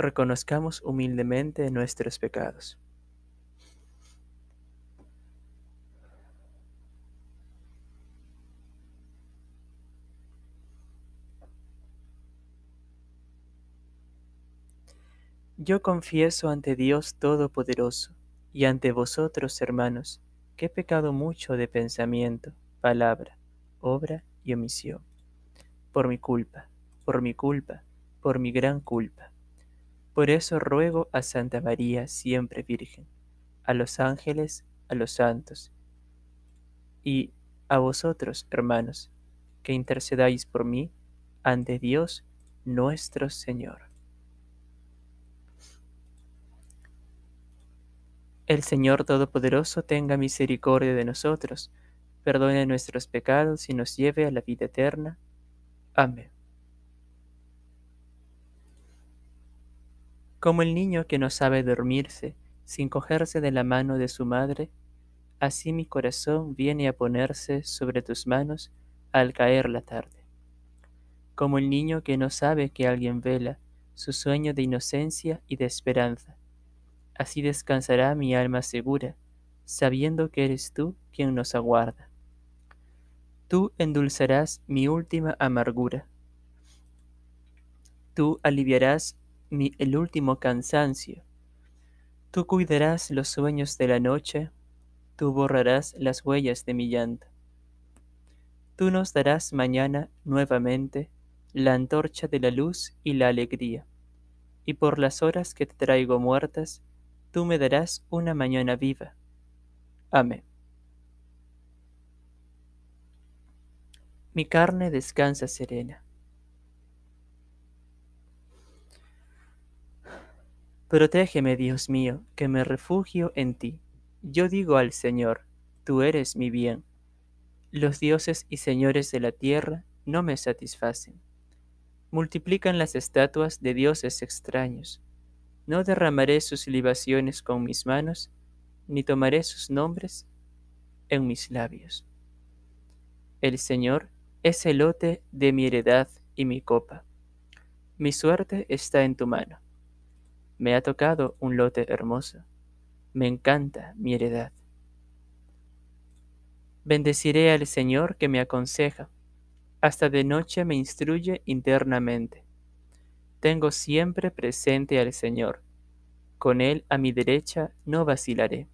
reconozcamos humildemente nuestros pecados. Yo confieso ante Dios Todopoderoso y ante vosotros, hermanos, que he pecado mucho de pensamiento, palabra, obra y omisión. Por mi culpa, por mi culpa, por mi gran culpa. Por eso ruego a Santa María, siempre Virgen, a los ángeles, a los santos, y a vosotros, hermanos, que intercedáis por mí ante Dios nuestro Señor. El Señor Todopoderoso tenga misericordia de nosotros, perdone nuestros pecados y nos lleve a la vida eterna. Amén. Como el niño que no sabe dormirse sin cogerse de la mano de su madre, así mi corazón viene a ponerse sobre tus manos al caer la tarde. Como el niño que no sabe que alguien vela su sueño de inocencia y de esperanza, así descansará mi alma segura, sabiendo que eres tú quien nos aguarda. Tú endulzarás mi última amargura. Tú aliviarás el último cansancio. Tú cuidarás los sueños de la noche, tú borrarás las huellas de mi llanto. Tú nos darás mañana nuevamente la antorcha de la luz y la alegría, y por las horas que te traigo muertas, tú me darás una mañana viva. Amén. Mi carne descansa serena Protégeme, Dios mío, que me refugio en ti. Yo digo al Señor, tú eres mi bien. Los dioses y señores de la tierra no me satisfacen. Multiplican las estatuas de dioses extraños. No derramaré sus libaciones con mis manos, ni tomaré sus nombres en mis labios. El Señor es el lote de mi heredad y mi copa. Mi suerte está en tu mano. Me ha tocado un lote hermoso. Me encanta mi heredad. Bendeciré al Señor que me aconseja. Hasta de noche me instruye internamente. Tengo siempre presente al Señor. Con Él a mi derecha no vacilaré.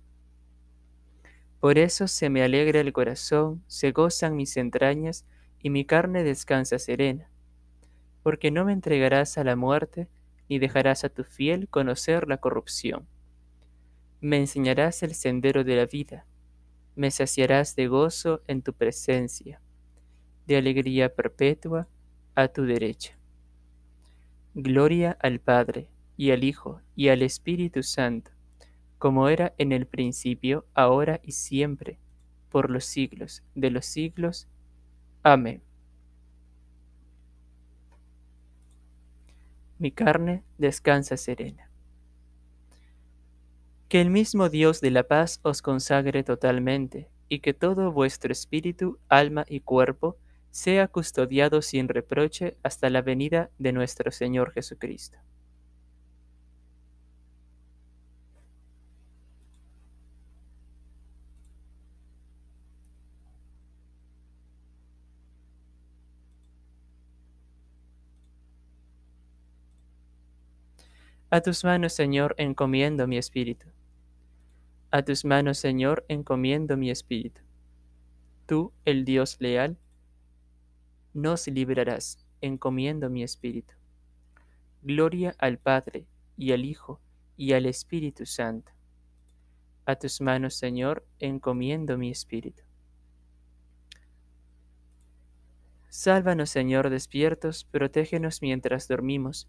Por eso se me alegra el corazón, se gozan mis entrañas y mi carne descansa serena. Porque no me entregarás a la muerte, ni dejarás a tu fiel conocer la corrupción. Me enseñarás el sendero de la vida, me saciarás de gozo en tu presencia, de alegría perpetua a tu derecha. Gloria al Padre, y al Hijo, y al Espíritu Santo, como era en el principio, ahora y siempre, por los siglos de los siglos. Amén. Mi carne descansa serena. Que el mismo Dios de la paz os consagre totalmente, y que todo vuestro espíritu, alma y cuerpo sea custodiado sin reproche hasta la venida de nuestro Señor Jesucristo. A tus manos, Señor, encomiendo mi espíritu. A tus manos, Señor, encomiendo mi espíritu. Tú, el Dios leal, nos librarás, encomiendo mi espíritu. Gloria al Padre, y al Hijo, y al Espíritu Santo. A tus manos, Señor, encomiendo mi espíritu. Sálvanos, Señor, despiertos, protégenos mientras dormimos,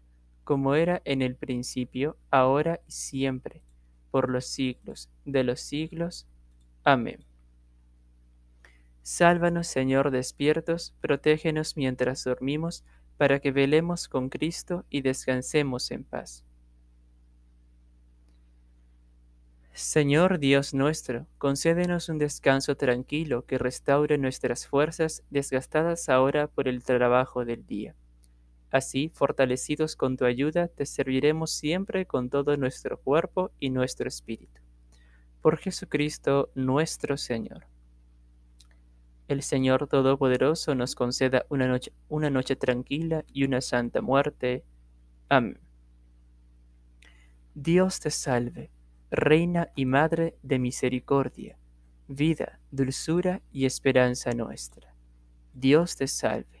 como era en el principio, ahora y siempre, por los siglos de los siglos. Amén. Sálvanos, Señor, despiertos, protégenos mientras dormimos, para que velemos con Cristo y descansemos en paz. Señor Dios nuestro, concédenos un descanso tranquilo que restaure nuestras fuerzas desgastadas ahora por el trabajo del día. Así, fortalecidos con tu ayuda, te serviremos siempre con todo nuestro cuerpo y nuestro espíritu. Por Jesucristo nuestro Señor. El Señor Todopoderoso nos conceda una noche, una noche tranquila y una santa muerte. Amén. Dios te salve Reina y Madre de misericordia, vida, dulzura y esperanza nuestra. Dios te salve.